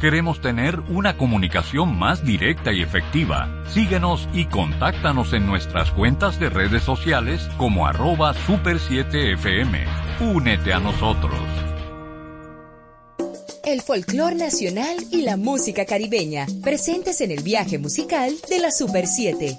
Queremos tener una comunicación más directa y efectiva. Síguenos y contáctanos en nuestras cuentas de redes sociales como arroba super7fm. Únete a nosotros. El folclor nacional y la música caribeña, presentes en el viaje musical de la Super 7.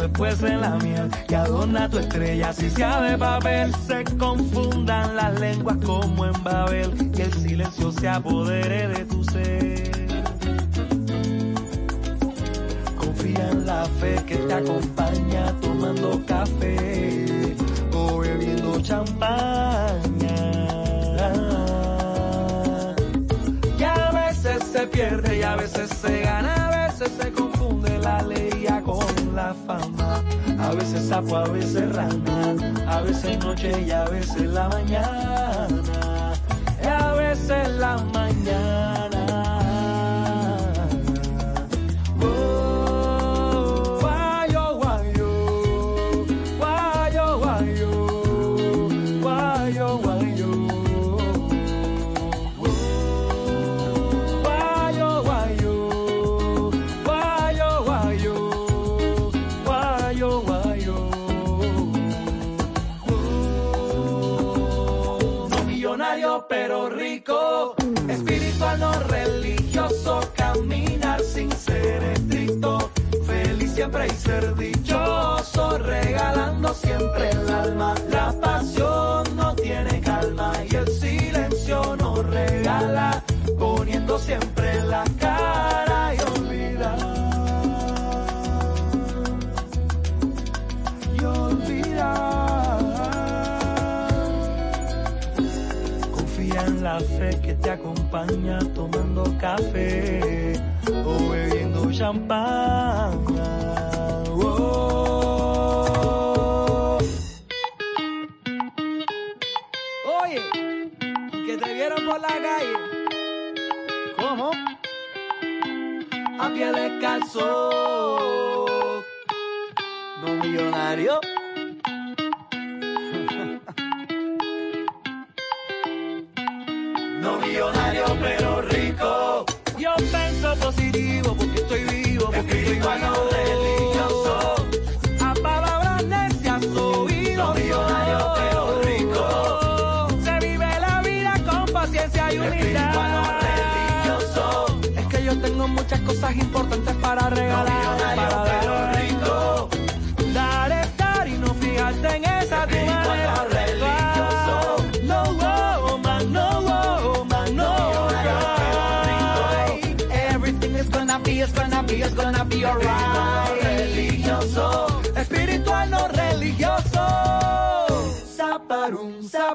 después en la miel. Que adorna tu estrella, si sea de papel, se confundan las lenguas como en Babel, que el silencio se apodere de tu ser. Confía en la fe que te acompaña tomando café. O bebiendo champán se pierde y a veces se gana, a veces se confunde la alegría con la fama. A veces sapo, a veces rana, a veces noche y a veces la mañana. A veces la mañana.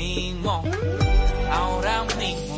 mismo, ahora mismo.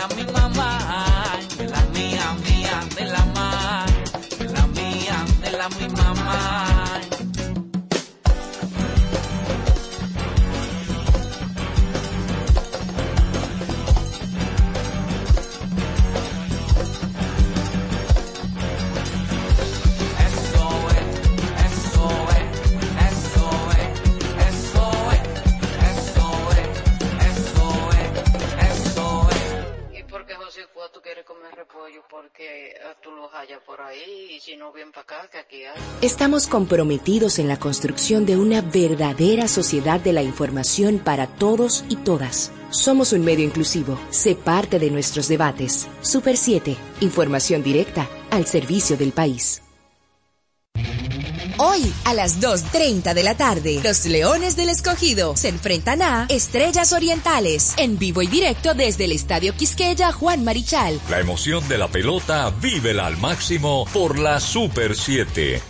para mi mamá. Estamos comprometidos en la construcción de una verdadera sociedad de la información para todos y todas. Somos un medio inclusivo. Sé parte de nuestros debates. Super 7. Información directa al servicio del país. Hoy a las 2.30 de la tarde, los Leones del Escogido se enfrentan a Estrellas Orientales en vivo y directo desde el Estadio Quisqueya Juan Marichal. La emoción de la pelota vívela al máximo por la Super 7.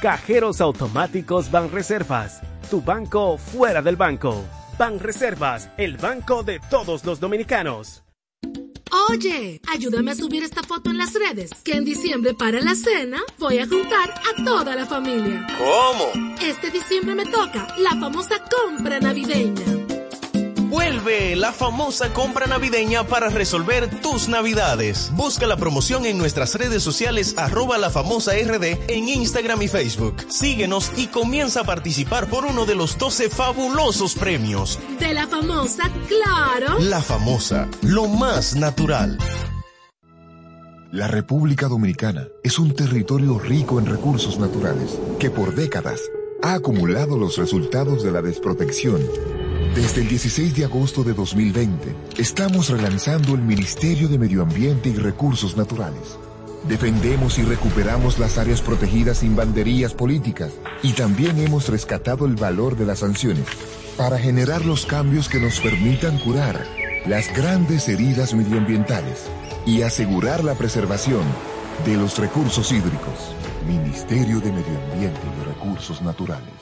Cajeros automáticos Banreservas. Tu banco fuera del banco. Banreservas, el banco de todos los dominicanos. Oye, ayúdame a subir esta foto en las redes, que en diciembre para la cena voy a juntar a toda la familia. ¿Cómo? Este diciembre me toca la famosa compra navideña. Vuelve la famosa compra navideña para resolver tus navidades. Busca la promoción en nuestras redes sociales arroba la famosa RD en Instagram y Facebook. Síguenos y comienza a participar por uno de los 12 fabulosos premios. De la famosa, claro. La famosa, lo más natural. La República Dominicana es un territorio rico en recursos naturales que por décadas ha acumulado los resultados de la desprotección desde el 16 de agosto de 2020, estamos relanzando el Ministerio de Medio Ambiente y Recursos Naturales. Defendemos y recuperamos las áreas protegidas sin banderías políticas y también hemos rescatado el valor de las sanciones para generar los cambios que nos permitan curar las grandes heridas medioambientales y asegurar la preservación de los recursos hídricos. Ministerio de Medio Ambiente y Recursos Naturales.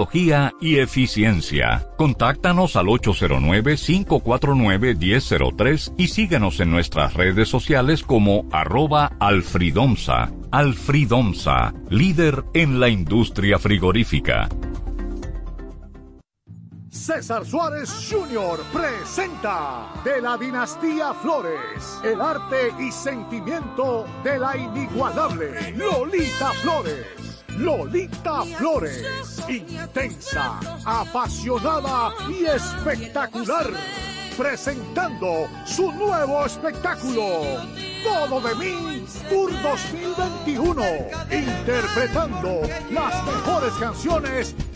y eficiencia. Contáctanos al 809-549-1003 y síguenos en nuestras redes sociales como arroba alfridomsa. Alfridomsa, líder en la industria frigorífica. César Suárez Jr. presenta de la dinastía Flores, el arte y sentimiento de la inigualable Lolita Flores. Lolita Flores, intensa, apasionada y espectacular, presentando su nuevo espectáculo, Todo de mí, Tour 2021, interpretando las mejores canciones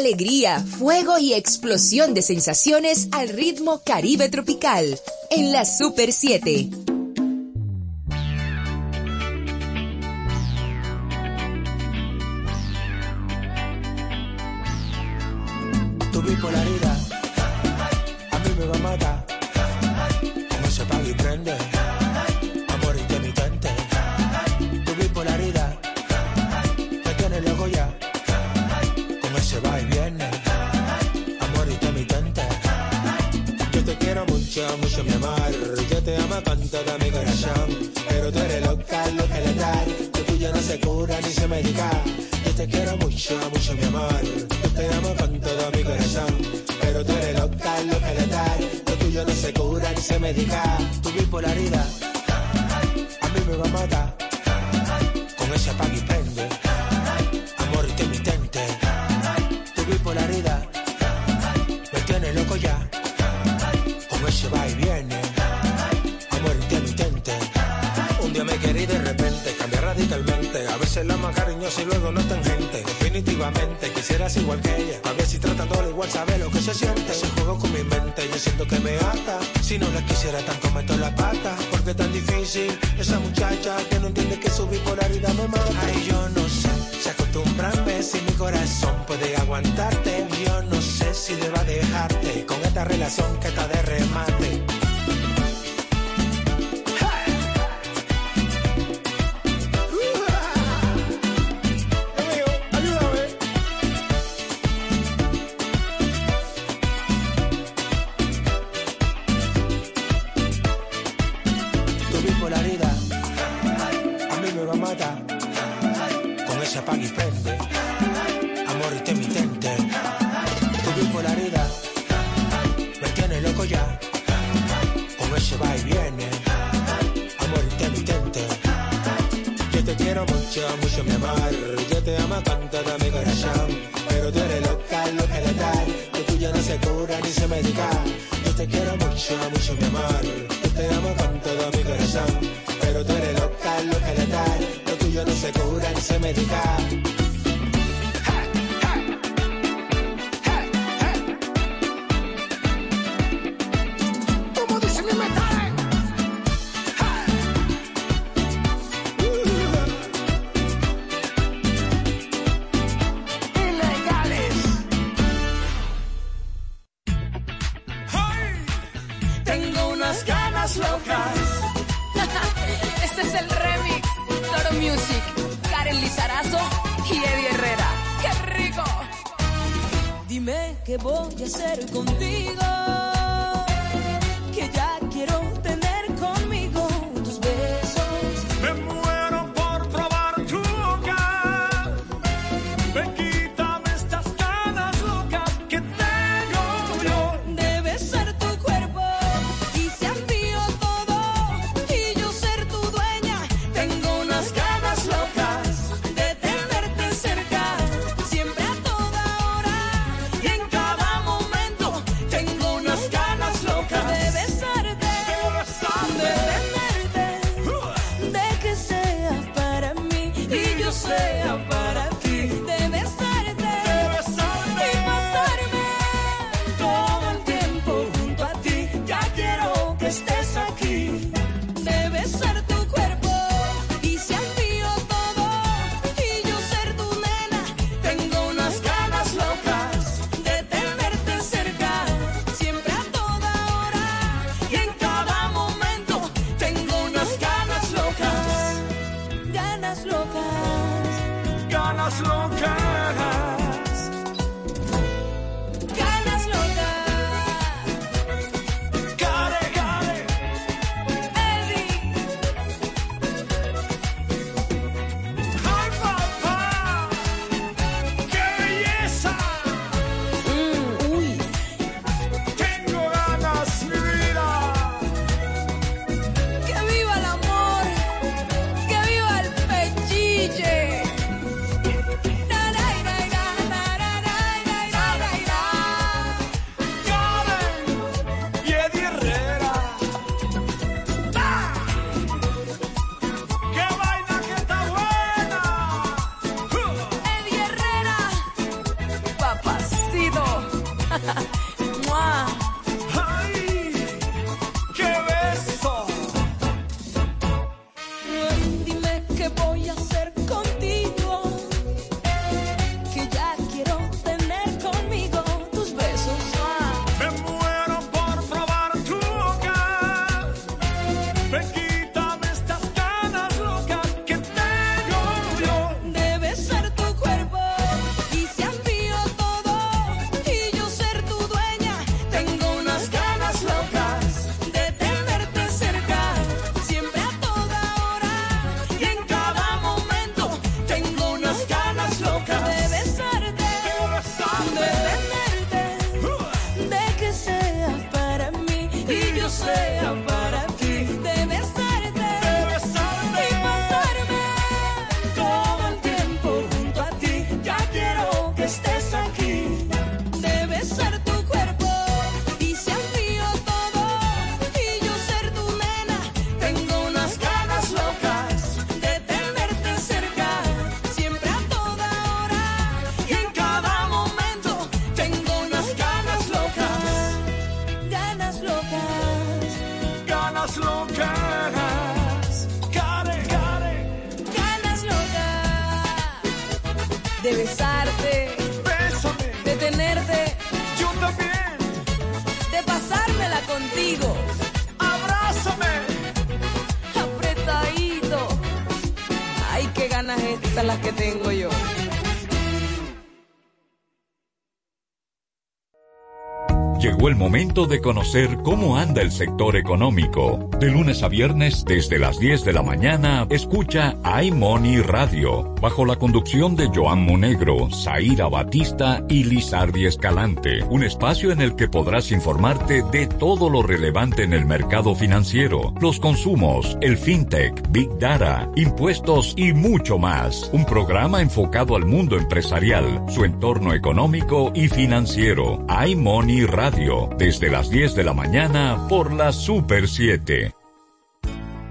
alegría, fuego y explosión de sensaciones al ritmo caribe tropical en la Super 7. Tu bipolaridad mucho, mucho mi amor. Yo te amo con todo mi corazón. Pero tú eres loca, loca letal. Lo tuyo no se cura ni se medica. Yo te quiero mucho, mucho mi amor. Yo te amo con todo mi corazón. Pero tú eres loca, loca letal. Lo tuyo no se cura ni se medica. Tu bipolaridad a mí me va a matar. Con ese apague y prende. La más cariñosa y luego no tangente. Definitivamente quisieras igual que ella. A ver si tratándolo igual sabe lo que se siente. Se juego con mi mente, yo siento que me ata. Si no la quisiera tanto meto la pata. Porque es tan difícil esa muchacha que no entiende que su bipolaridad me mata. Ay, yo no sé si acostumbrarme si mi corazón puede aguantarte. Yo no sé si deba dejarte con esta relación que está de remate. De conocer cómo anda el sector económico. De lunes a viernes, desde las 10 de la mañana, escucha iMoney Radio, bajo la conducción de Joan Monegro, Zaira Batista y Lizardi Escalante. Un espacio en el que podrás informarte de todo lo relevante en el mercado financiero, los consumos, el fintech, big data, impuestos y mucho más. Un programa enfocado al mundo empresarial, su entorno económico y financiero. iMoney Radio, desde las 10 de la mañana por la Super 7.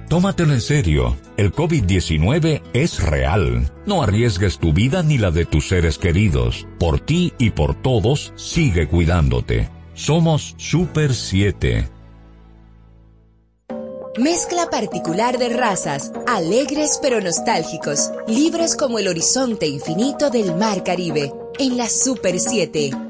Tómatelo en serio. El COVID-19 es real. No arriesgues tu vida ni la de tus seres queridos. Por ti y por todos, sigue cuidándote. Somos Super 7. Mezcla particular de razas, alegres pero nostálgicos, libres como el horizonte infinito del mar Caribe, en la Super 7.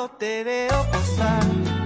Cuando te veo pasar.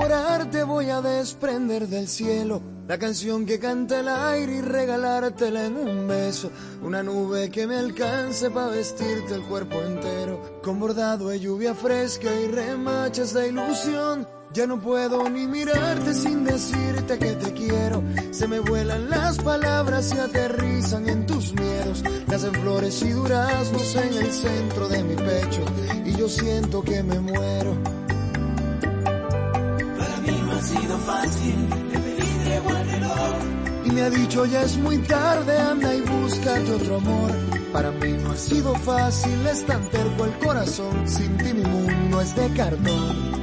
Enamorarte voy a desprender del cielo la canción que canta el aire y regalártela en un beso. Una nube que me alcance para vestirte el cuerpo entero. Con bordado de lluvia fresca y remachas de ilusión. Ya no puedo ni mirarte sin decirte que te quiero. Se me vuelan las palabras y aterrizan en tus miedos. Nacen flores y duraznos en el centro de mi pecho. Y yo siento que me muero. Y me ha dicho ya es muy tarde, anda y búscate otro amor. Para mí no ha sido fácil, es tan terco el corazón. Sin ti mi mundo es de cartón.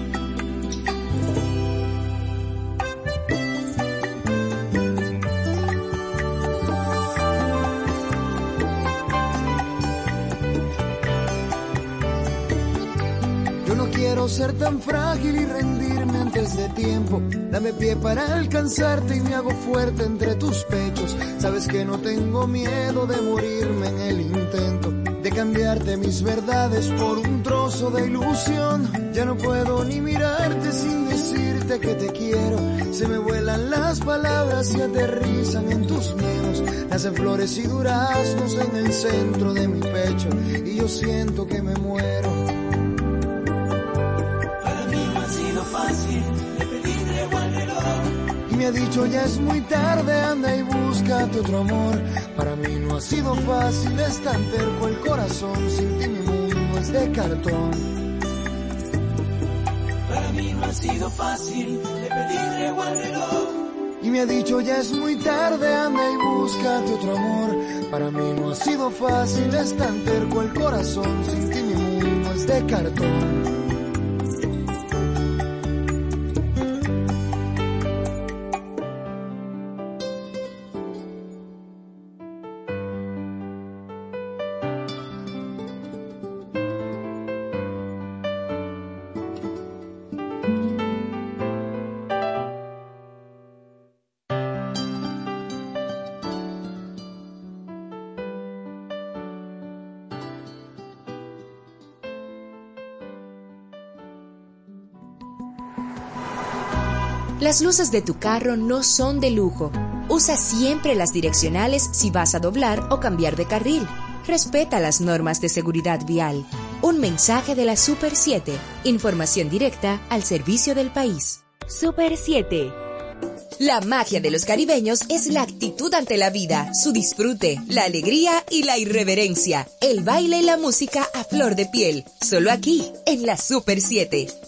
Yo no quiero ser tan frágil y rendirme de tiempo. Dame pie para alcanzarte y me hago fuerte entre tus pechos. Sabes que no tengo miedo de morirme en el intento. De cambiarte mis verdades por un trozo de ilusión. Ya no puedo ni mirarte sin decirte que te quiero. Se me vuelan las palabras y aterrizan en tus miedos. Nacen flores y duraznos en el centro de mi pecho. Y yo siento que me muero. Y me ha dicho ya es muy tarde, anda y búscate otro amor. Para mí no ha sido fácil, es tan terco el corazón. Sin ti mi mundo es de cartón. Para mí no ha sido fácil, le pedí tregua al reloj. Y me ha dicho ya es muy tarde, anda y búscate otro amor. Para mí no ha sido fácil, es tan terco el corazón. Sin ti mi mundo es de cartón. Las luces de tu carro no son de lujo. Usa siempre las direccionales si vas a doblar o cambiar de carril. Respeta las normas de seguridad vial. Un mensaje de la Super 7. Información directa al servicio del país. Super 7. La magia de los caribeños es la actitud ante la vida, su disfrute, la alegría y la irreverencia, el baile y la música a flor de piel. Solo aquí, en la Super 7.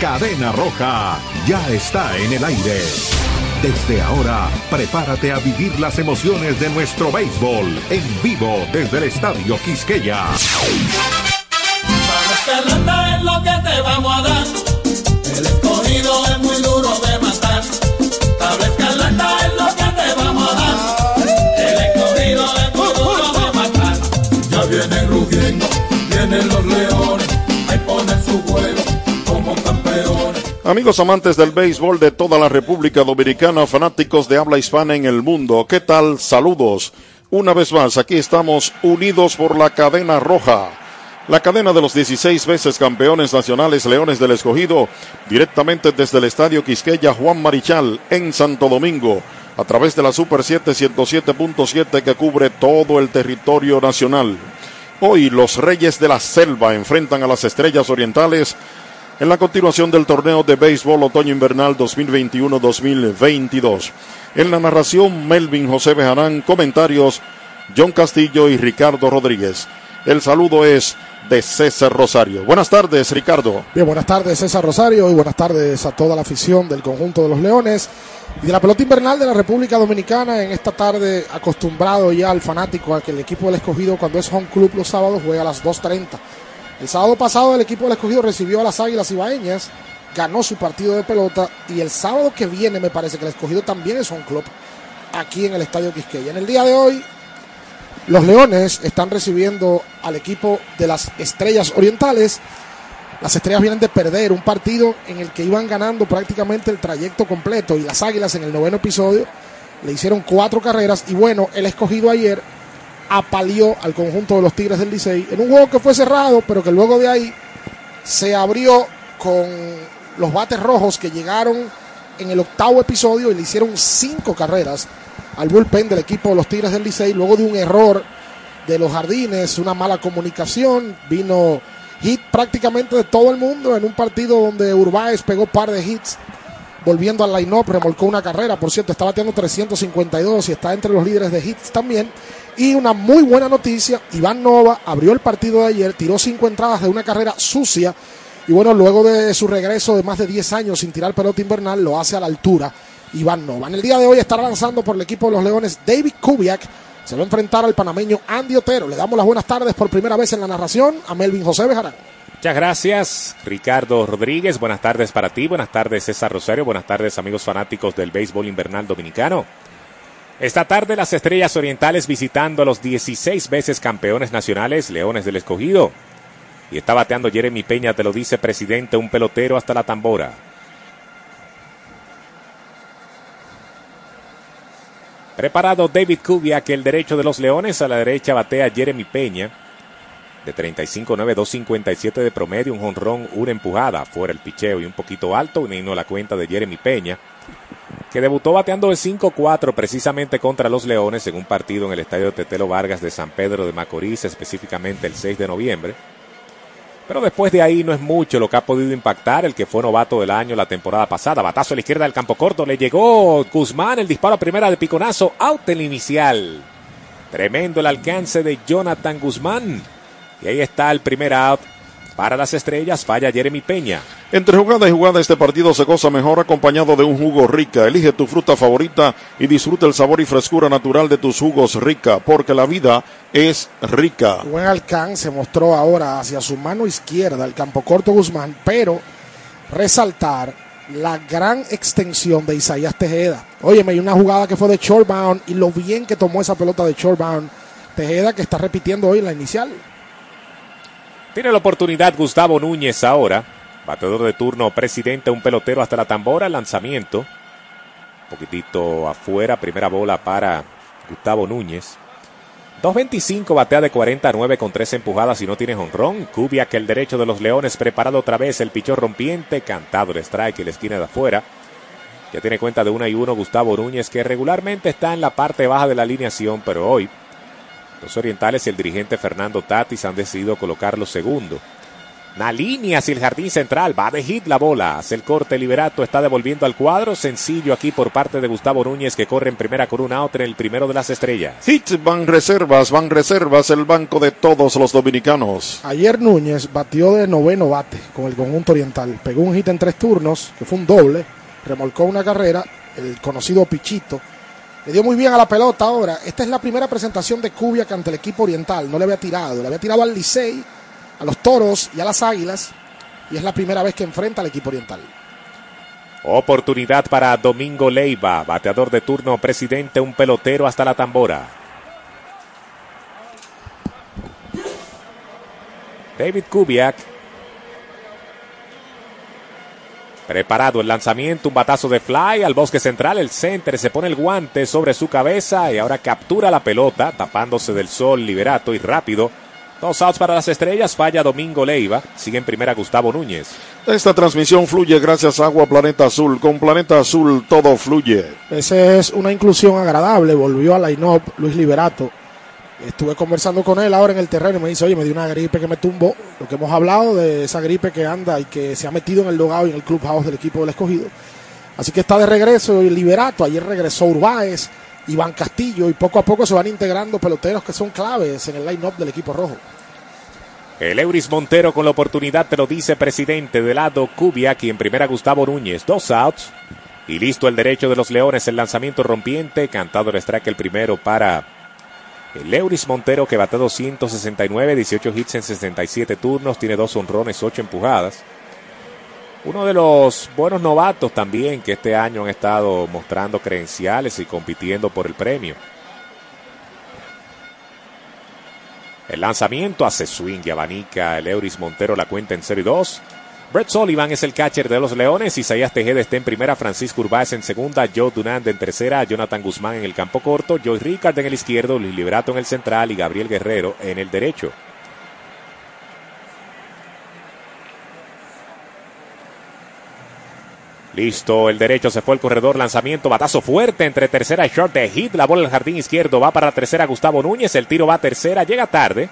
Cadena Roja ya está en el aire. Desde ahora, prepárate a vivir las emociones de nuestro béisbol en vivo desde el Estadio Quisqueya. Lo que te vamos a dar. Amigos amantes del béisbol de toda la República Dominicana, fanáticos de habla hispana en el mundo, ¿qué tal? Saludos. Una vez más, aquí estamos unidos por la cadena roja. La cadena de los 16 veces campeones nacionales Leones del Escogido, directamente desde el Estadio Quisqueya Juan Marichal en Santo Domingo, a través de la Super 7 107.7 que cubre todo el territorio nacional. Hoy los Reyes de la Selva enfrentan a las Estrellas Orientales en la continuación del torneo de béisbol otoño-invernal 2021-2022. En la narración, Melvin José Bejarán, comentarios, John Castillo y Ricardo Rodríguez. El saludo es de César Rosario. Buenas tardes, Ricardo. Bien, buenas tardes, César Rosario, y buenas tardes a toda la afición del conjunto de los Leones y de la pelota invernal de la República Dominicana. En esta tarde, acostumbrado ya al fanático a que el equipo del escogido, cuando es home club los sábados, juega a las 2.30. El sábado pasado, el equipo del escogido recibió a las Águilas Ibaeñas, ganó su partido de pelota, y el sábado que viene, me parece que el escogido también es home club aquí en el Estadio Quisqueya. En el día de hoy, los Leones están recibiendo al equipo de las Estrellas Orientales. Las Estrellas vienen de perder un partido en el que iban ganando prácticamente el trayecto completo y las Águilas en el noveno episodio le hicieron cuatro carreras y bueno, el escogido ayer apaleó al conjunto de los Tigres del Licey en un juego que fue cerrado, pero que luego de ahí se abrió con los bates rojos que llegaron en el octavo episodio y le hicieron cinco carreras al bullpen del equipo de los Tigres del Licey luego de un error de los jardines, una mala comunicación, vino hit prácticamente de todo el mundo en un partido donde Urbáez pegó par de hits, volviendo al line-up, remolcó una carrera, por cierto, está bateando 352 y está entre los líderes de hits también. Y una muy buena noticia, Iván Nova abrió el partido de ayer, tiró cinco entradas de una carrera sucia y bueno, luego de su regreso de más de 10 años sin tirar pelota invernal, lo hace a la altura Iván Nova. En el día de hoy estará lanzando por el equipo de los Leones David Kubiak. Se va a enfrentar al panameño Andy Otero. Le damos las buenas tardes por primera vez en la narración a Melvin José Bejarán. Muchas gracias, Ricardo Rodríguez. Buenas tardes para ti. Buenas tardes, César Rosario. Buenas tardes, amigos fanáticos del béisbol invernal dominicano. Esta tarde, las Estrellas Orientales visitando a los 16 veces campeones nacionales Leones del Escogido. Y está bateando Jeremy Peña, te lo dice presidente, un pelotero hasta la tambora. Preparado David Kubiak, el derecho de los Leones, a la derecha batea Jeremy Peña, de 35-9, 257 de promedio, un jonrón, una empujada, fuera el picheo y un poquito alto, no la cuenta de Jeremy Peña, que debutó bateando el 5-4 precisamente contra los Leones en un partido en el estadio Tetelo Vargas de San Pedro de Macorís, específicamente el 6 de noviembre. Pero después de ahí no es mucho lo que ha podido impactar el que fue novato del año la temporada pasada. Batazo a la izquierda del campo corto. Le llegó Guzmán el disparo a primera de piconazo. Out el inicial. Tremendo el alcance de Jonathan Guzmán. Y ahí está el primer out para las estrellas. Falla Jeremy Peña. Entre jugada y jugada este partido se goza mejor acompañado de un jugo rica. Elige tu fruta favorita y disfruta el sabor y frescura natural de tus jugos rica, porque la vida es rica. Buen alcance mostró ahora hacia su mano izquierda el campo corto Guzmán, pero resaltar la gran extensión de Isaías Tejeda. Óyeme, hay una jugada que fue de shortbound y lo bien que tomó esa pelota de shortbound Tejeda que está repitiendo hoy la inicial. Tiene la oportunidad Gustavo Núñez ahora. Bateador de turno, presidente, un pelotero hasta la tambora, lanzamiento. Un poquitito afuera, primera bola para Gustavo Núñez. 2.25 batea de 49 con 3 empujadas y no tiene honrón. Kubiak, el derecho de los Leones, preparado otra vez. El pichón rompiente, cantado el strike en la esquina de afuera. Ya tiene cuenta de 1 y 1 Gustavo Núñez, que regularmente está en la parte baja de la alineación, pero hoy los orientales y el dirigente Fernando Tatis han decidido colocarlo segundo. Una línea hacia el jardín central. Va de hit la bola. Hace el corte. Liberato está devolviendo al cuadro. Sencillo aquí por parte de Gustavo Núñez que corre en primera con una out en el primero de las estrellas. Hit van reservas, van reservas, el banco de todos los dominicanos. Ayer Núñez batió de noveno bate con el conjunto oriental. Pegó un hit en tres turnos, que fue un doble. Remolcó una carrera. El conocido Pichito. Le dio muy bien a la pelota ahora. Esta es la primera presentación de Kubiak ante el equipo oriental. No le había tirado. Le había tirado al Licey, a los Toros y a las Águilas. Y es la primera vez que enfrenta al equipo oriental. Oportunidad para Domingo Leiva, bateador de turno, presidente, un pelotero hasta la tambora. David Kubiak. Preparado el lanzamiento, un batazo de fly al bosque central, el center se pone el guante sobre su cabeza y ahora captura la pelota, tapándose del sol, liberato y rápido. Dos outs para las estrellas, falla Domingo Leiva, sigue en primera Gustavo Núñez. Esta transmisión fluye gracias a Agua Planeta Azul. Con Planeta Azul todo fluye. Esa es una inclusión agradable. Volvió a line-up Luis Liberato. Estuve conversando con él ahora en el terreno y me dice, oye, me dio una gripe que me tumbó. Lo que hemos hablado de esa gripe que anda y que se ha metido en el dogado y en el clubhouse del equipo del escogido. Así que está de regreso y Liberato. Ayer regresó Urbáez, Iván Castillo y poco a poco se van integrando peloteros que son claves en el line-up del equipo rojo. El Euris Montero con la oportunidad te lo dice presidente de lado Kubiak y en primera Gustavo Núñez. Dos outs. Y listo el derecho de los Leones. El lanzamiento rompiente. Cantado el strike el primero para el Euris Montero que bate 269, 18 hits en 67 turnos. Tiene dos honrones, 8 empujadas. Uno de los buenos novatos también que este año han estado mostrando credenciales y compitiendo por el premio. El lanzamiento hace swing y abanica el Euris Montero la cuenta en 0 y 2. Brett Sullivan es el catcher de los Leones. Isaías Tejeda está en primera. Francisco Urbáez en segunda. Joe Dunand en tercera. Jonathan Guzmán en el campo corto. Joey Ricard en el izquierdo. Luis Liberato en el central. Y Gabriel Guerrero en el derecho. Listo, el derecho se fue el corredor, lanzamiento, batazo fuerte entre tercera y short de hit, la bola al jardín izquierdo, va para tercera Gustavo Núñez, el tiro va a tercera, llega tarde,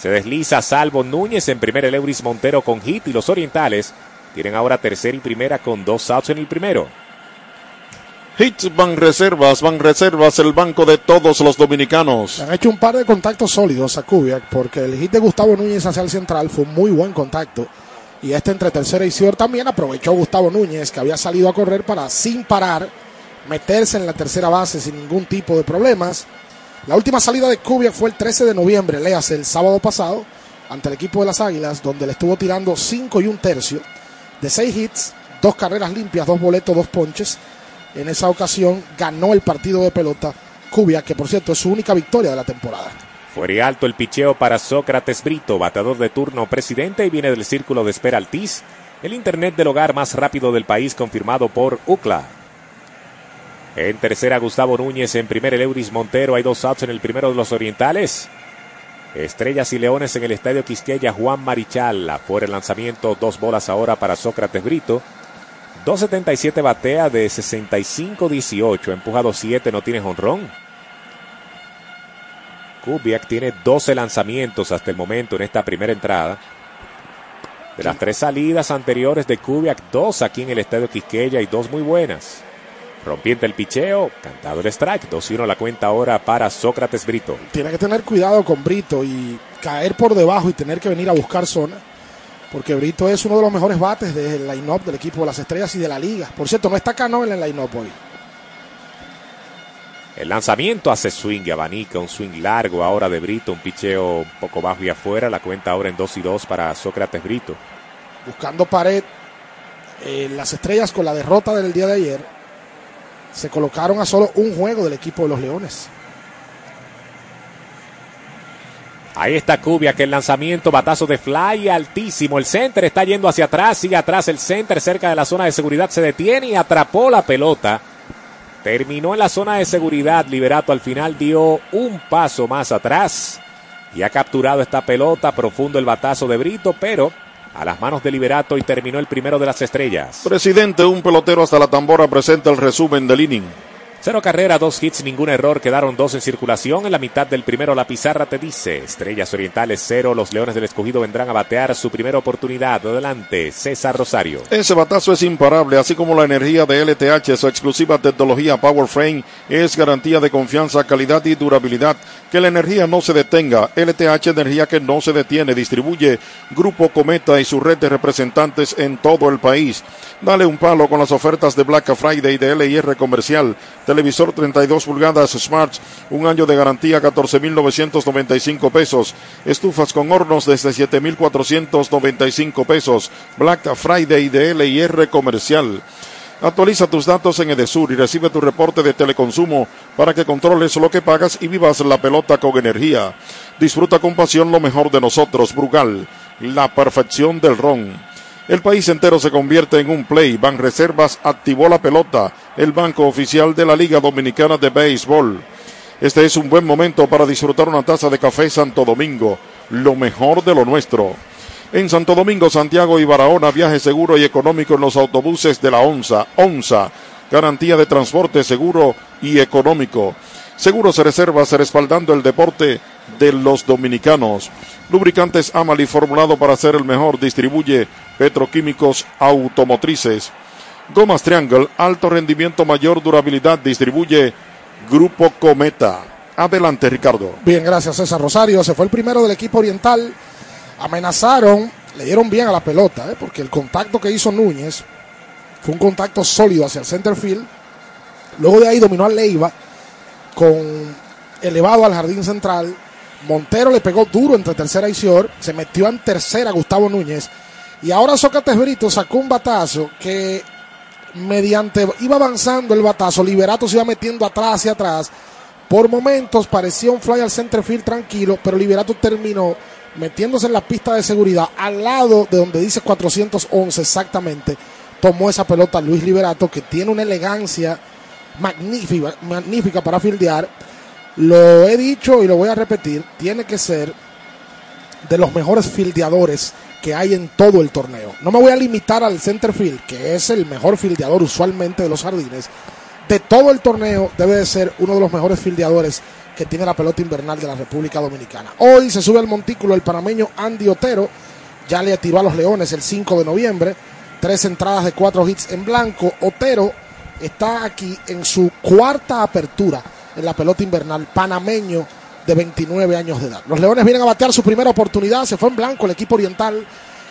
se desliza Salvo Núñez en primera el Euris Montero con hit y los orientales tienen ahora tercera y primera con dos outs en el primero. Hits van reservas, van reservas, el banco de todos los dominicanos. Han hecho un par de contactos sólidos a Kubiak porque el hit de Gustavo Núñez hacia el central fue un muy buen contacto. Y este entre tercera y cierto también aprovechó Gustavo Núñez, que había salido a correr para sin parar meterse en la tercera base sin ningún tipo de problemas. La última salida de Kubiak fue el 13 de noviembre, léase el sábado pasado, ante el equipo de las Águilas, donde le estuvo tirando 5 y un tercio de 6 hits, dos carreras limpias, dos boletos, dos ponches. En esa ocasión ganó el partido de pelota Kubiak, que por cierto es su única victoria de la temporada. Fuera alto el picheo para Sócrates Brito, bateador de turno presidente y viene del círculo de espera Altiz, el internet del hogar más rápido del país confirmado por UCLA. En tercera Gustavo Núñez, en primer el Euris Montero, hay dos outs en el primero de los orientales. Estrellas y Leones en el Estadio Quisqueya, Juan Marichal, afuera el lanzamiento, dos bolas ahora para Sócrates Brito. 2.77 batea de 65-18, empujado 7, no tiene jonrón. Kubiak tiene 12 lanzamientos hasta el momento en esta primera entrada. De las tres salidas anteriores de Kubiak, dos aquí en el Estadio Quisqueya y dos muy buenas. Rompiente el picheo, cantado el strike, 2 1 la cuenta ahora para Sócrates Brito. Tiene que tener cuidado con Brito y caer por debajo y tener que venir a buscar zona. Porque Brito es uno de los mejores bates del line-up del equipo de las estrellas y de la liga. Por cierto, no está Cano en el line-up hoy. El lanzamiento hace swing y abanica, un swing largo ahora de Brito, un picheo un poco bajo y afuera, la cuenta ahora en 2 y 2 para Sócrates Brito. Buscando pared, eh, las estrellas con la derrota del día de ayer se colocaron a solo un juego del equipo de los Leones. Ahí está Kubiak, el lanzamiento, batazo de fly altísimo. El center está yendo hacia atrás, sigue atrás el center cerca de la zona de seguridad, se detiene y atrapó la pelota. Terminó en la zona de seguridad, Liberato al final dio un paso más atrás y ha capturado esta pelota, profundo el batazo de Brito, pero a las manos de Liberato y terminó el primero de las estrellas. Presidente, un pelotero hasta la tambora presenta el resumen del inning. Cero carrera, dos hits, ningún error. Quedaron dos en circulación. En la mitad del primero, la pizarra te dice: Estrellas Orientales cero. Los Leones del Escogido vendrán a batear su primera oportunidad. Adelante, César Rosario. Ese batazo es imparable, así como la energía de LTH, su exclusiva tecnología Power Frame es garantía de confianza, calidad y durabilidad. Que la energía no se detenga. LTH, energía que no se detiene. Distribuye Grupo Cometa y su red de representantes en todo el país. Dale un palo con las ofertas de Black Friday de LIR Comercial. Televisor 32 pulgadas Smart, un año de garantía 14.995 pesos. Estufas con hornos desde 7.495 pesos. Black Friday de LIR Comercial. Actualiza tus datos en Edesur y recibe tu reporte de teleconsumo para que controles lo que pagas y vivas la pelota con energía. Disfruta con pasión lo mejor de nosotros, Brugal, la perfección del ron. El país entero se convierte en un play. Banreservas activó la pelota, el banco oficial de la Liga Dominicana de Béisbol. Este es un buen momento para disfrutar una taza de café Santo Domingo, lo mejor de lo nuestro. En Santo Domingo, Santiago y Barahona, viaje seguro y económico en los autobuses de la ONSA. ONSA, garantía de transporte seguro y económico. Seguro se reserva respaldando el deporte de los dominicanos. Lubricantes Amali formulado para ser el mejor. Distribuye petroquímicos automotrices. Gomas Triangle, alto rendimiento, mayor durabilidad. Distribuye Grupo Cometa. Adelante, Ricardo. Bien, gracias César Rosario. Se fue el primero del equipo oriental. Amenazaron, le dieron bien a la pelota, ¿eh? porque el contacto que hizo Núñez fue un contacto sólido hacia el center field. Luego de ahí dominó a Leiva con elevado al jardín central. Montero le pegó duro entre tercera y short. Se metió en tercera Gustavo Núñez. Y ahora Sócrates Brito sacó un batazo que mediante iba avanzando el batazo, Liberato se iba metiendo atrás hacia atrás. Por momentos parecía un fly al center field tranquilo, pero Liberato terminó metiéndose en la pista de seguridad al lado de donde dice 411 exactamente. Tomó esa pelota Luis Liberato que tiene una elegancia magnífica, magnífica para fildear. Lo he dicho y lo voy a repetir, tiene que ser de los mejores fildeadores que hay en todo el torneo. No me voy a limitar al center field, que es el mejor fildeador usualmente de los jardines. De todo el torneo debe de ser uno de los mejores fildeadores que tiene la pelota invernal de la República Dominicana. Hoy se sube al montículo el panameño Andy Otero, ya le tiró a los Leones el 5 de noviembre, tres entradas de cuatro hits en blanco. Otero está aquí en su cuarta apertura en la pelota invernal panameño de 29 años de edad. Los Leones vienen a batear su primera oportunidad, se fue en blanco el equipo oriental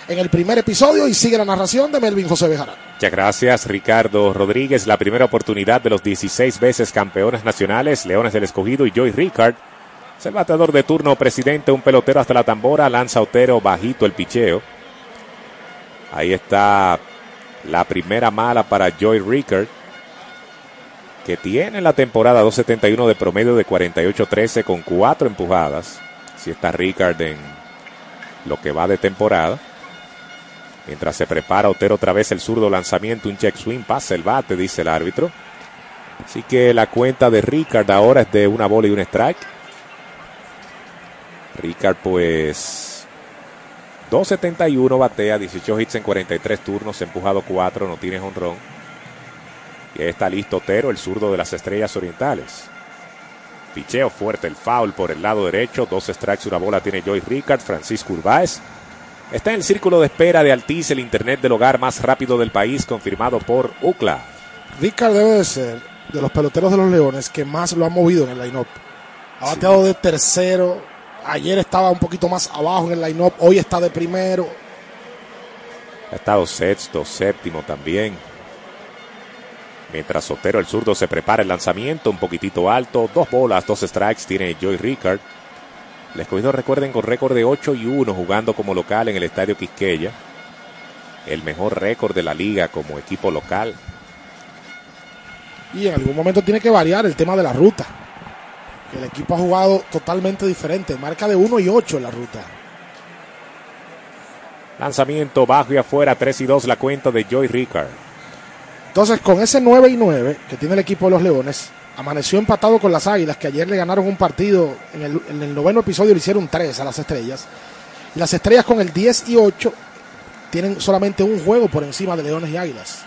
en el primer episodio y sigue la narración de Melvin José Bejarán. Muchas gracias, Ricardo Rodríguez. La primera oportunidad de los 16 veces campeones nacionales, Leones del Escogido y Joy Ricard. Es el bateador de turno, presidente, un pelotero hasta la tambora, lanza Otero bajito el picheo. Ahí está la primera mala para Joy Ricard, que tiene la temporada 271 de promedio de 48-13 con cuatro empujadas. Si está Ricard en lo que va de temporada. Mientras se prepara Otero otra vez el zurdo lanzamiento, un check swing, pasa el bate, dice el árbitro. Así que la cuenta de Ricard ahora es de una bola y un strike. Ricard pues 2.71 batea, 18 hits en 43 turnos, empujado 4, no tiene honrón. Ahí está listo Otero, el zurdo de las estrellas orientales. Picheo fuerte, el foul por el lado derecho, dos strikes, una bola tiene Joy Ricard, Francisco Urbáez. Está en el círculo de espera de Altiz, el internet del hogar más rápido del país, confirmado por UCLA. Ricard debe de ser de los peloteros de los Leones que más lo ha movido en el line-up. Ha bateado de tercero. Ayer estaba un poquito más abajo en el line-up. Hoy está de primero. Ha estado sexto, séptimo también. Mientras Sotero, el zurdo, se prepara el lanzamiento, un poquitito alto. Dos bolas, dos strikes tiene Joy Ricard. El escogido, recuerden, con récord de 8 y 1 jugando como local en el Estadio Quisqueya. El mejor récord de la liga como equipo local. Y en algún momento tiene que variar el tema de la ruta. Que el equipo ha jugado totalmente diferente. Marca de 1 y 8 en la ruta. Lanzamiento bajo y afuera, 3 y 2 la cuenta de Joy Ricard. Entonces, con ese 9 y 9 que tiene el equipo de los Leones, amaneció empatado con las Águilas, que ayer le ganaron un partido, en el, en el noveno episodio le hicieron 3 a las Estrellas. Las Estrellas con el 10 y 8 tienen solamente un juego por encima de Leones y Águilas.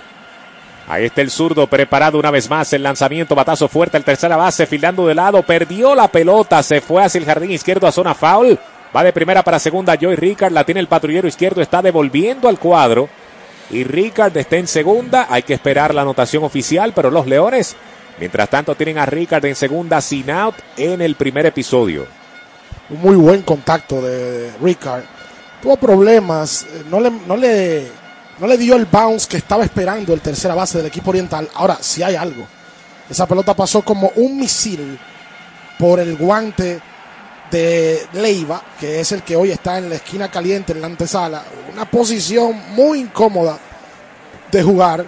Ahí está el zurdo preparado una vez más. El lanzamiento, batazo fuerte, el tercera base, filando de lado. Perdió la pelota, se fue hacia el jardín izquierdo a zona foul. Va de primera para segunda. Joy Ricard la tiene el patrullero izquierdo, está devolviendo al cuadro. Y Ricard está en segunda. Hay que esperar la anotación oficial, pero los Leones, mientras tanto, tienen a Ricard en segunda sin out en el primer episodio. Un muy buen contacto de Ricard. Tuvo problemas, eh, no le, no le, no le dio el bounce que estaba esperando el tercera base del equipo oriental. Ahora, si hay algo. Esa pelota pasó como un misil por el guante de Leiva, que es el que hoy está en la esquina caliente, en la antesala. Una posición muy incómoda de jugar.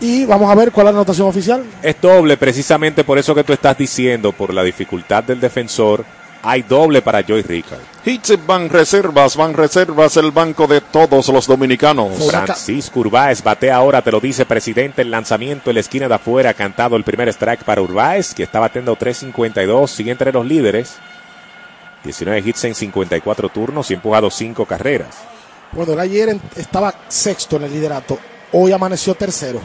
Y vamos a ver cuál es la anotación oficial. Es doble, precisamente por eso que tú estás diciendo, por la dificultad del defensor. Hay doble para Joy Ricard. Hits van reservas, van reservas, el banco de todos los dominicanos. Francisco Urbáez batea ahora, te lo dice presidente, el lanzamiento en la esquina de afuera, cantado el primer strike para Urbáez, que está batiendo 3.52, sigue entre los líderes. 19 hits en 54 turnos y empujado 5 carreras. Bueno, él ayer estaba sexto en el liderato. Hoy amaneció tercero.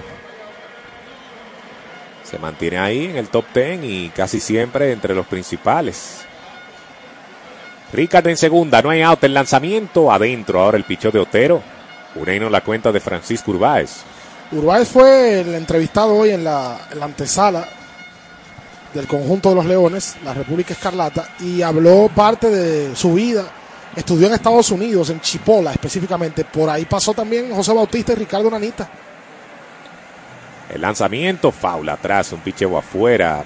Se mantiene ahí en el top 10 y casi siempre entre los principales. Ricard en segunda, no hay out, el lanzamiento adentro, ahora el pichó de Otero. Ureino la cuenta de Francisco Urbáez. Urbáez fue el entrevistado hoy en la, en la antesala del conjunto de los Leones, la República Escarlata, y habló parte de su vida. Estudió en Estados Unidos, en Chipola específicamente. Por ahí pasó también José Bautista y Ricardo Nanita. El lanzamiento, faula atrás, un picheo afuera.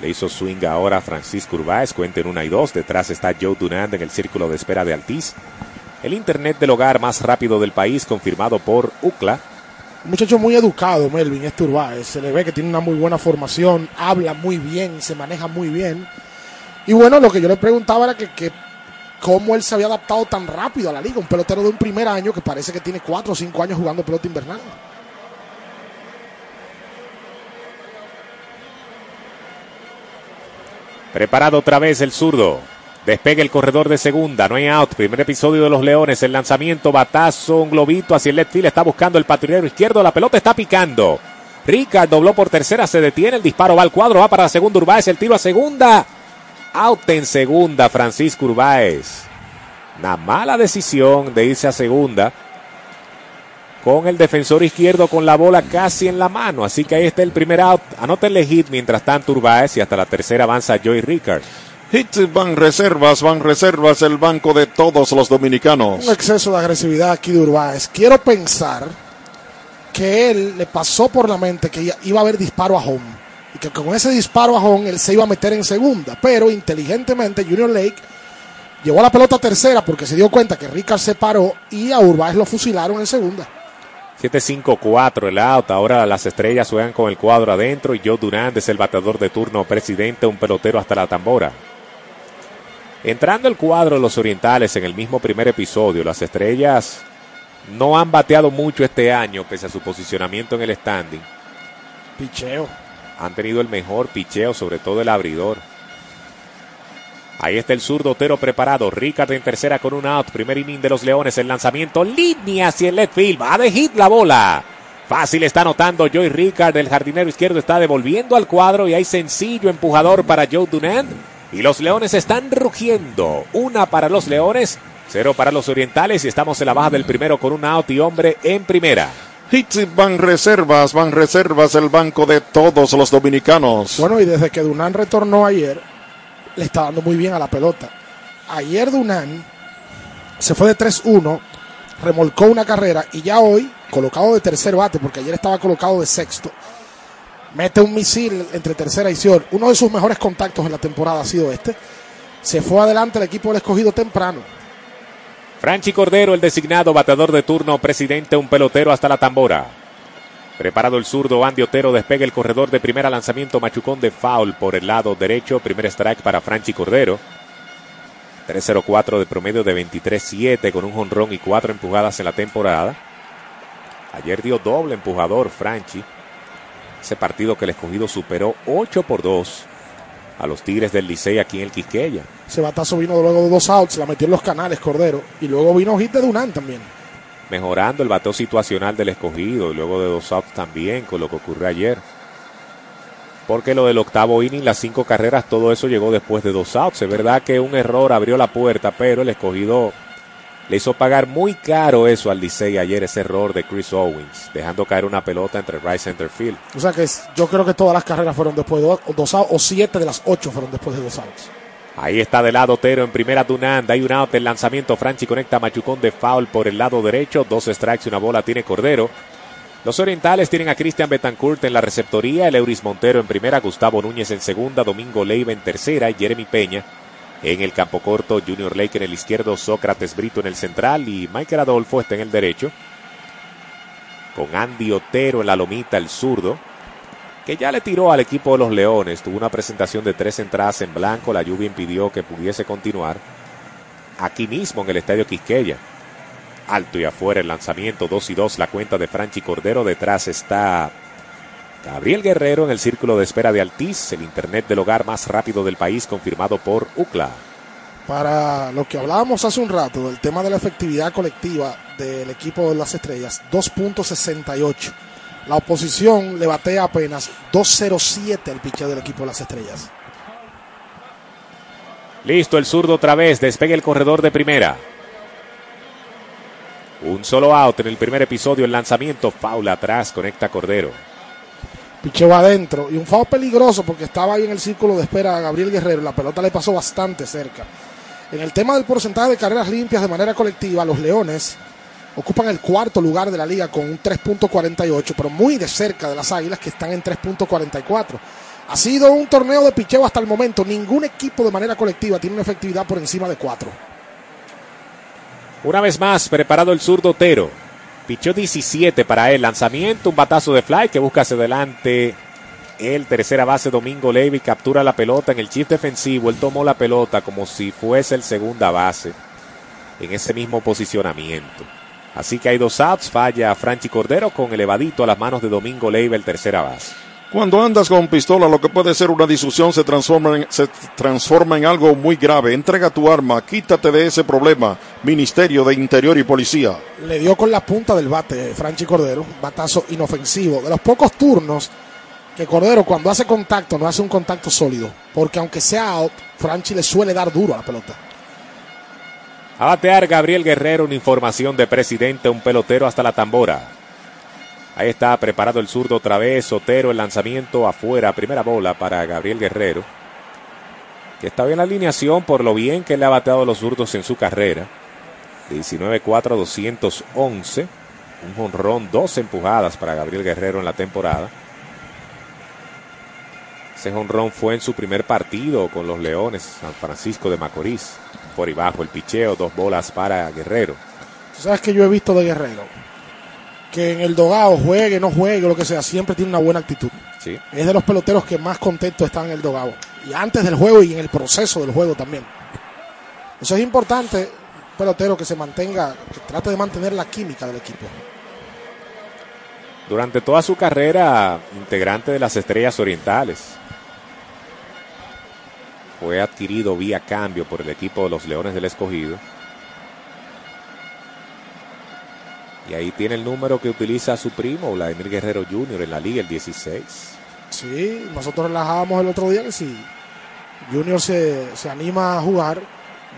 Le hizo swing ahora Francisco Urbáez, cuenta en una y dos. Detrás está Joe Dunand en el círculo de espera de Altiz. El internet del hogar más rápido del país, confirmado por UCLA. Un muchacho muy educado, Melvin, este Urbáez. Se le ve que tiene una muy buena formación, habla muy bien, se maneja muy bien. Y bueno, lo que yo le preguntaba era que, que cómo él se había adaptado tan rápido a la liga. Un pelotero de un primer año que parece que tiene cuatro o cinco años jugando pelota invernal. Preparado otra vez el zurdo. Despega el corredor de segunda, no hay out. Primer episodio de los Leones, el lanzamiento, batazo, un globito hacia el left field. Está buscando el patrullero izquierdo, la pelota está picando. Ricard dobló por tercera, se detiene, el disparo va al cuadro, va para la segunda Urbáez, el tiro a segunda. Out en segunda, Francisco Urbáez. Una mala decisión de irse a segunda con el defensor izquierdo con la bola casi en la mano. Así que ahí está el primer out. Anótenle hit mientras tanto Urbáez y hasta la tercera avanza Joey Ricard. Hits van reservas, van reservas, el banco de todos los dominicanos. Un exceso de agresividad aquí de Urbáez. Quiero pensar que él le pasó por la mente que iba a haber disparo a home. Y que con ese disparo a home él se iba a meter en segunda. Pero inteligentemente Junior Lake llevó la pelota a tercera porque se dio cuenta que Ricard se paró y a Urbáez lo fusilaron en segunda. 7-5-4 el out. Ahora las estrellas juegan con el cuadro adentro y Joe Durán es el bateador de turno presidente, un pelotero hasta la tambora. Entrando el cuadro de los orientales en el mismo primer episodio, las estrellas no han bateado mucho este año pese a su posicionamiento en el standing. Picheo. Han tenido el mejor picheo, sobre todo el abridor. Ahí está el zurdo Otero preparado. Ricard en tercera con un out. Primer inning de los Leones. El lanzamiento línea hacia el left field. Va de hit la bola. Fácil está anotando Joey Ricard. El jardinero izquierdo está devolviendo al cuadro y hay sencillo empujador para Joe Dunant. Y los Leones están rugiendo. Una para los Leones, cero para los Orientales. Y estamos en la baja del primero con un out y hombre en primera. Hits van reservas, van reservas, el banco de todos los dominicanos. Bueno, y desde que Dunan retornó ayer, le está dando muy bien a la pelota. Ayer Dunan se fue de 3-1, remolcó una carrera y ya hoy, colocado de tercer bate, porque ayer estaba colocado de sexto, mete un misil entre tercera y Sion. Uno de sus mejores contactos en la temporada ha sido este. Se fue adelante el equipo del escogido temprano. Franchi Cordero, el designado bateador de turno, presidente, un pelotero hasta la tambora. Preparado el zurdo, Andy Otero despega el corredor de primera lanzamiento, machucón de foul por el lado derecho, primer strike para Franchi Cordero. 3-0-4 de promedio de 23-7 con un jonrón y cuatro empujadas en la temporada. Ayer dio doble empujador Franchi. Ese partido que el escogido superó 8 por 2 a los Tigres del Licey aquí en el Quisqueya. Ese batazo vino luego de dos outs, la metió en los canales Cordero. Y luego vino hit de Dunan también. Mejorando el bateo situacional del escogido luego de dos outs también con lo que ocurrió ayer. Porque lo del octavo inning, las cinco carreras, todo eso llegó después de dos outs. Es verdad que un error abrió la puerta, pero el escogido le hizo pagar muy caro eso al Licey ayer, ese error de Chris Owens, dejando caer una pelota entre right center field. O sea que yo creo que todas las carreras fueron después de dos outs, o siete de las ocho fueron después de dos outs. Ahí está de lado Otero en primera Dunanda. Hay un out el lanzamiento. Franchi conecta a Machucón de foul por el lado derecho. Dos strikes y una bola tiene Cordero. Los orientales tienen a Cristian Betancourt en la receptoría, el Euris Montero en primera, Gustavo Núñez en segunda, Domingo Leiva en tercera y Jeremy Peña en el campo corto, Junior Lake en el izquierdo, Sócrates Brito en el central y Michael Adolfo está en el derecho. Con Andy Otero en la lomita, el zurdo, que ya le tiró al equipo de los Leones. Tuvo una presentación de tres entradas en blanco, la lluvia impidió que pudiese continuar. Aquí mismo en el estadio Quisqueya. Alto y afuera el lanzamiento, 2 y 2 la cuenta de Franchi Cordero. Detrás está Gabriel Guerrero en el círculo de espera de Altiz, el internet del hogar más rápido del país, confirmado por UCLA. Para lo que hablábamos hace un rato, el tema de la efectividad colectiva del equipo de las estrellas, 2.68. La oposición le batea apenas 2.07 al picheo del equipo de las estrellas. Listo el zurdo otra vez, despegue el corredor de primera. Un solo out en el primer episodio, el lanzamiento, faula atrás, conecta Cordero. Picheo adentro y un foul peligroso porque estaba ahí en el círculo de espera a Gabriel Guerrero. La pelota le pasó bastante cerca. En el tema del porcentaje de carreras limpias de manera colectiva, los Leones ocupan el cuarto lugar de la liga con un 3.48, pero muy de cerca de las Águilas que están en 3.44. Ha sido un torneo de picheo hasta el momento. Ningún equipo de manera colectiva tiene una efectividad por encima de 4. Una vez más, preparado el zurdo Otero. Pichó 17 para él. Lanzamiento, un batazo de fly que busca hacia adelante. El tercera base Domingo Levy captura la pelota en el chip defensivo. Él tomó la pelota como si fuese el segunda base en ese mismo posicionamiento. Así que hay dos outs. Falla Franchi Cordero con elevadito a las manos de Domingo Levy, el tercera base. Cuando andas con pistola, lo que puede ser una discusión se transforma, en, se transforma en algo muy grave. Entrega tu arma, quítate de ese problema. Ministerio de Interior y Policía. Le dio con la punta del bate Franchi Cordero, batazo inofensivo. De los pocos turnos que Cordero cuando hace contacto no hace un contacto sólido, porque aunque sea out, Franchi le suele dar duro a la pelota. A batear Gabriel Guerrero, una información de presidente, un pelotero hasta la tambora. Ahí está preparado el zurdo otra vez. Sotero, el lanzamiento afuera. Primera bola para Gabriel Guerrero. Que está bien la alineación por lo bien que le ha bateado los zurdos en su carrera. 19-4, 211. Un jonrón, dos empujadas para Gabriel Guerrero en la temporada. Ese jonrón fue en su primer partido con los Leones, San Francisco de Macorís. Por y bajo el picheo, dos bolas para Guerrero. Tú sabes que yo he visto de Guerrero que en el dogado juegue, no juegue, lo que sea, siempre tiene una buena actitud. Sí. Es de los peloteros que más contento están en el dogado. Y antes del juego y en el proceso del juego también. Eso es importante, un pelotero que se mantenga, que trate de mantener la química del equipo. Durante toda su carrera, integrante de las Estrellas Orientales. Fue adquirido vía cambio por el equipo de los Leones del Escogido. Y ahí tiene el número que utiliza su primo, Vladimir Guerrero Jr. en la liga, el 16. Sí, nosotros relajábamos el otro día que si Junior se, se anima a jugar,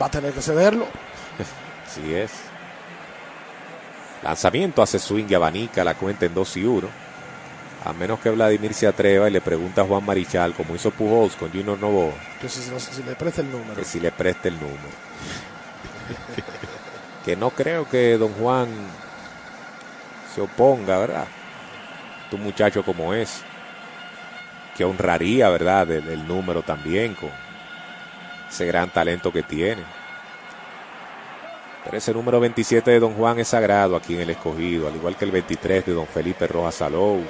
va a tener que cederlo. Así es. Lanzamiento hace swing y abanica la cuenta en 2 y 1. A menos que Vladimir se atreva y le pregunta a Juan Marichal, como hizo Pujols con Junior Novo, Que si, si- si le presta el número. que si le preste el número. que no creo que don Juan se oponga, ¿verdad? Un muchacho como es, que honraría, ¿verdad? El, el número también con ese gran talento que tiene. Pero ese número 27 de don Juan es sagrado aquí en el escogido, al igual que el 23 de don Felipe Rojas Salou.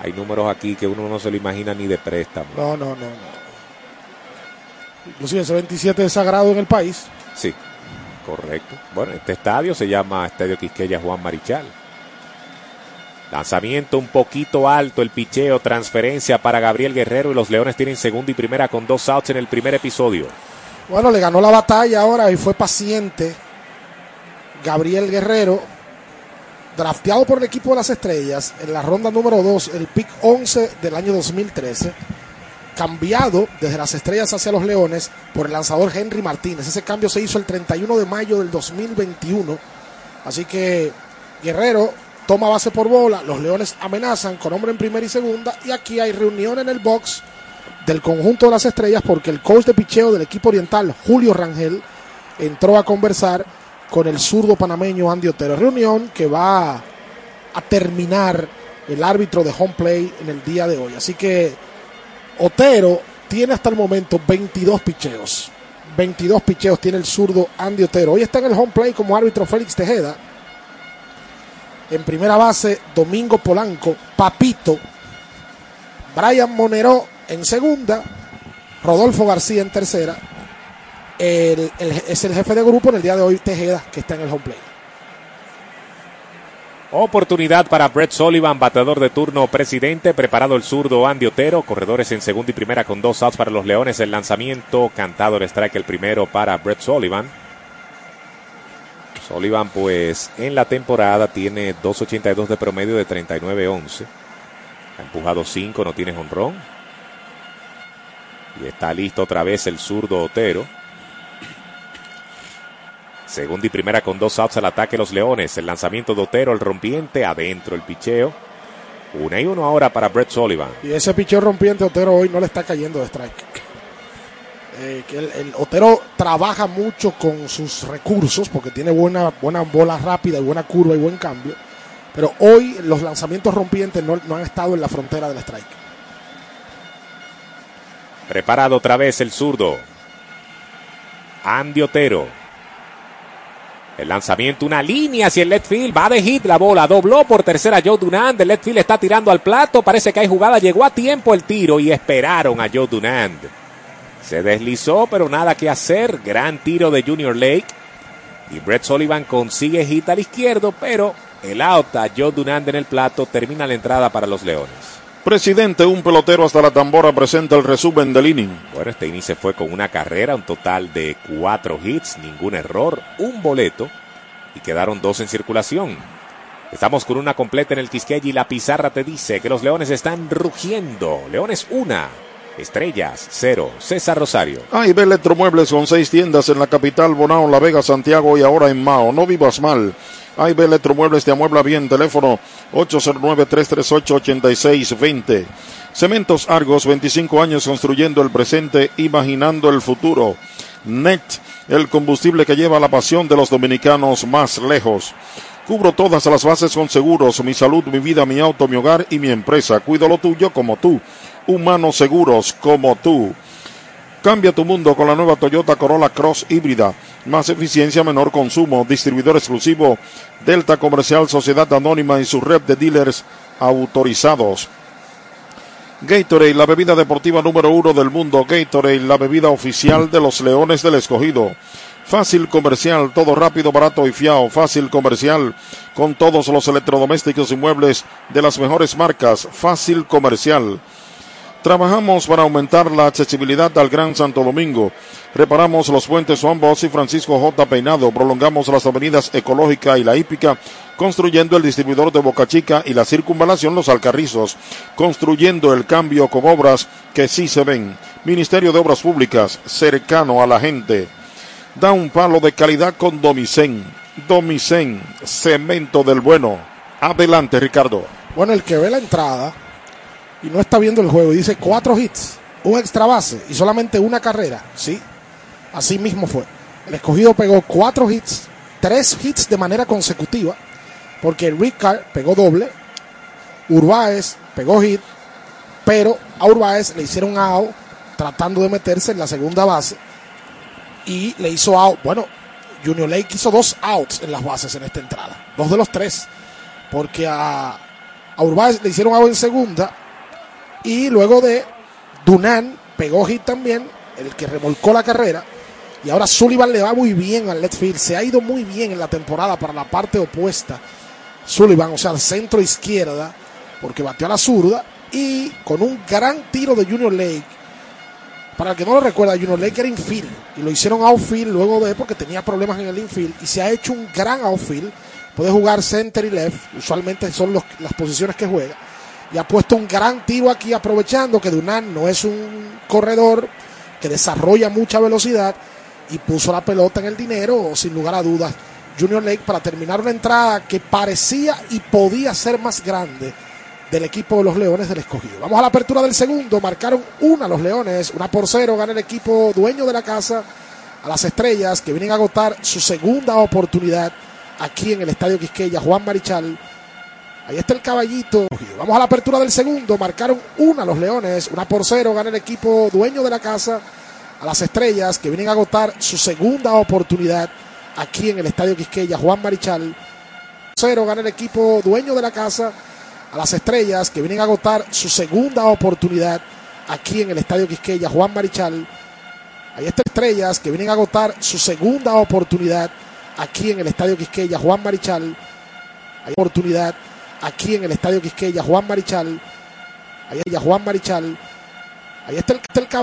Hay números aquí que uno no se lo imagina ni de préstamo. No, no, no, no. Inclusive ese 27 es sagrado en el país. Sí, correcto. Bueno, este estadio se llama Estadio Quisqueya Juan Marichal. Lanzamiento un poquito alto, el picheo, transferencia para Gabriel Guerrero y los Leones tienen segunda y primera con dos outs en el primer episodio. Bueno, le ganó la batalla ahora y fue paciente Gabriel Guerrero, drafteado por el equipo de las estrellas en la ronda número 2, el pick 11 del año 2013, cambiado desde las estrellas hacia los leones por el lanzador Henry Martínez. Ese cambio se hizo el 31 de mayo del 2021. Así que Guerrero toma base por bola, los leones amenazan con hombre en primera y segunda y aquí hay reunión en el box del conjunto de las estrellas porque el coach de picheo del equipo oriental, Julio Rangel, entró a conversar con el zurdo panameño Andy Otero. Reunión que va a terminar el árbitro de home play en el día de hoy. Así que Otero tiene hasta el momento 22 picheos. 22 picheos tiene el zurdo Andy Otero. Hoy está en el home play como árbitro Félix Tejeda. En primera base, Domingo Polanco, Papito, Brian Monero en segunda, Rodolfo García en tercera. Es el jefe de grupo en el día de hoy, Tejeda, que está en el home play. Oportunidad para Brett Sullivan, bateador de turno presidente. Preparado el zurdo Andy Otero. Corredores en segunda y primera con dos outs para los Leones. El lanzamiento cantado el strike el primero para Brett Sullivan. Sullivan, pues en la temporada tiene 2.82 de promedio de 39-11. Ha empujado 5, no tiene jonrón. Y está listo otra vez el zurdo Otero. Segunda y primera con dos outs al ataque los Leones. El lanzamiento de Otero, el rompiente, adentro el picheo. Una y uno ahora para Brett Sullivan. Y ese picheo rompiente Otero hoy no le está cayendo de strike. Eh, que el, el Otero trabaja mucho con sus recursos porque tiene buena, buena bola rápida y buena curva y buen cambio. Pero hoy los lanzamientos rompientes no, no han estado en la frontera del strike. Preparado otra vez el zurdo. Andy Otero. El lanzamiento, una línea hacia el left field. Va de hit la bola. Dobló por tercera Joe Dunand. El left field está tirando al plato. Parece que hay jugada. Llegó a tiempo el tiro y esperaron a Joe Dunand. Se deslizó, pero nada que hacer. Gran tiro de Junior Lake. Y Brett Sullivan consigue hit al izquierdo, pero el out a Joe Dunand en el plato termina la entrada para los Leones. Presidente, un pelotero hasta la tambora presenta el resumen del inning. Bueno, este inning se fue con una carrera, un total de cuatro hits, ningún error, un boleto y quedaron dos en circulación. Estamos con una completa en el Quisqueya y la pizarra te dice que los Leones están rugiendo. Leones una, Estrellas cero. César Rosario. AIB Electromuebles con seis tiendas en la capital, Bonao, La Vega, Santiago y ahora en Mao. No vivas mal. AIB Electromuebles te amuebla bien. Teléfono 809-338-8620. Cementos Argos, 25 años construyendo el presente, imaginando el futuro. NET, el combustible que lleva la pasión de los dominicanos más lejos. Cubro todas las bases con seguros, mi salud, mi vida, mi auto, mi hogar y mi empresa. Cuido lo tuyo como tú. Humanos seguros como tú. Cambia tu mundo con la nueva Toyota Corolla Cross híbrida. Más eficiencia, menor consumo. Distribuidor exclusivo Delta Comercial Sociedad Anónima y su red de dealers autorizados. Gatorade, la bebida deportiva número uno del mundo. Gatorade, la bebida oficial de los Leones del Escogido. Fácil comercial, todo rápido, barato y fiado. Fácil comercial, con todos los electrodomésticos y muebles de las mejores marcas. Fácil comercial. Trabajamos para aumentar la accesibilidad al Gran Santo Domingo. Reparamos los puentes Juan Bosch y Francisco J. Peinado. Prolongamos las avenidas Ecológica y La Hípica, construyendo el distribuidor de Boca Chica y la circunvalación Los Alcarrizos, construyendo el cambio con obras que sí se ven. Ministerio de Obras Públicas, cercano a la gente. Da un palo de calidad con Domicén. Domicén, cemento del bueno. Adelante, Ricardo. Bueno, el que ve la entrada y no está viendo el juego y dice cuatro hits, un extra base y solamente una carrera, sí, así mismo fue. El escogido pegó cuatro hits, tres hits de manera consecutiva, porque Ricard pegó doble, Urbáez pegó hit, pero a Urbáez le hicieron out tratando de meterse en la segunda base y le hizo out. Bueno, Junior Lake hizo dos outs en las bases en esta entrada, dos de los tres, porque a, a Urbáez le hicieron out en segunda y luego de Dunan pegó hit también, el que remolcó la carrera. Y ahora Sullivan le va muy bien al left field. Se ha ido muy bien en la temporada para la parte opuesta. Sullivan, o sea, centro izquierda, porque bateó a la zurda. Y con un gran tiro de Junior Lake, Para el que no lo recuerda, Junior Lake era infield y lo hicieron outfield luego de porque tenía problemas en el infield y se ha hecho un gran outfield. Puede jugar center y left, usualmente son las posiciones que juega. Y ha puesto un gran tiro aquí aprovechando que Dunan no es un corredor que desarrolla mucha velocidad y puso la pelota en el dinero sin lugar a dudas. Junior Lake para terminar una entrada que parecía y podía ser más grande del equipo de los Leones del Escogido. Vamos a la apertura del segundo. Marcaron una los Leones, una por cero. Gana el equipo dueño de la casa a las estrellas que vienen a agotar su segunda oportunidad aquí en el Estadio Quisqueya. Juan Marichal. Ahí está el caballito. Vamos a la apertura del segundo. Marcaron una los Leones, una por cero. Gana el equipo dueño de la casa a las estrellas que vienen a agotar su segunda oportunidad aquí en el Estadio Quisqueya. Juan Marichal. Cero gana el equipo dueño de la casa a las estrellas que vienen a agotar su segunda oportunidad aquí en el Estadio Quisqueya. Juan Marichal. Ahí está estrellas que vienen a agotar su segunda oportunidad aquí en el Estadio Quisqueya. Juan Marichal. Hay oportunidad aquí en el Estadio Quisqueya. Juan Marichal. Ahí está Juan Marichal. Ahí está el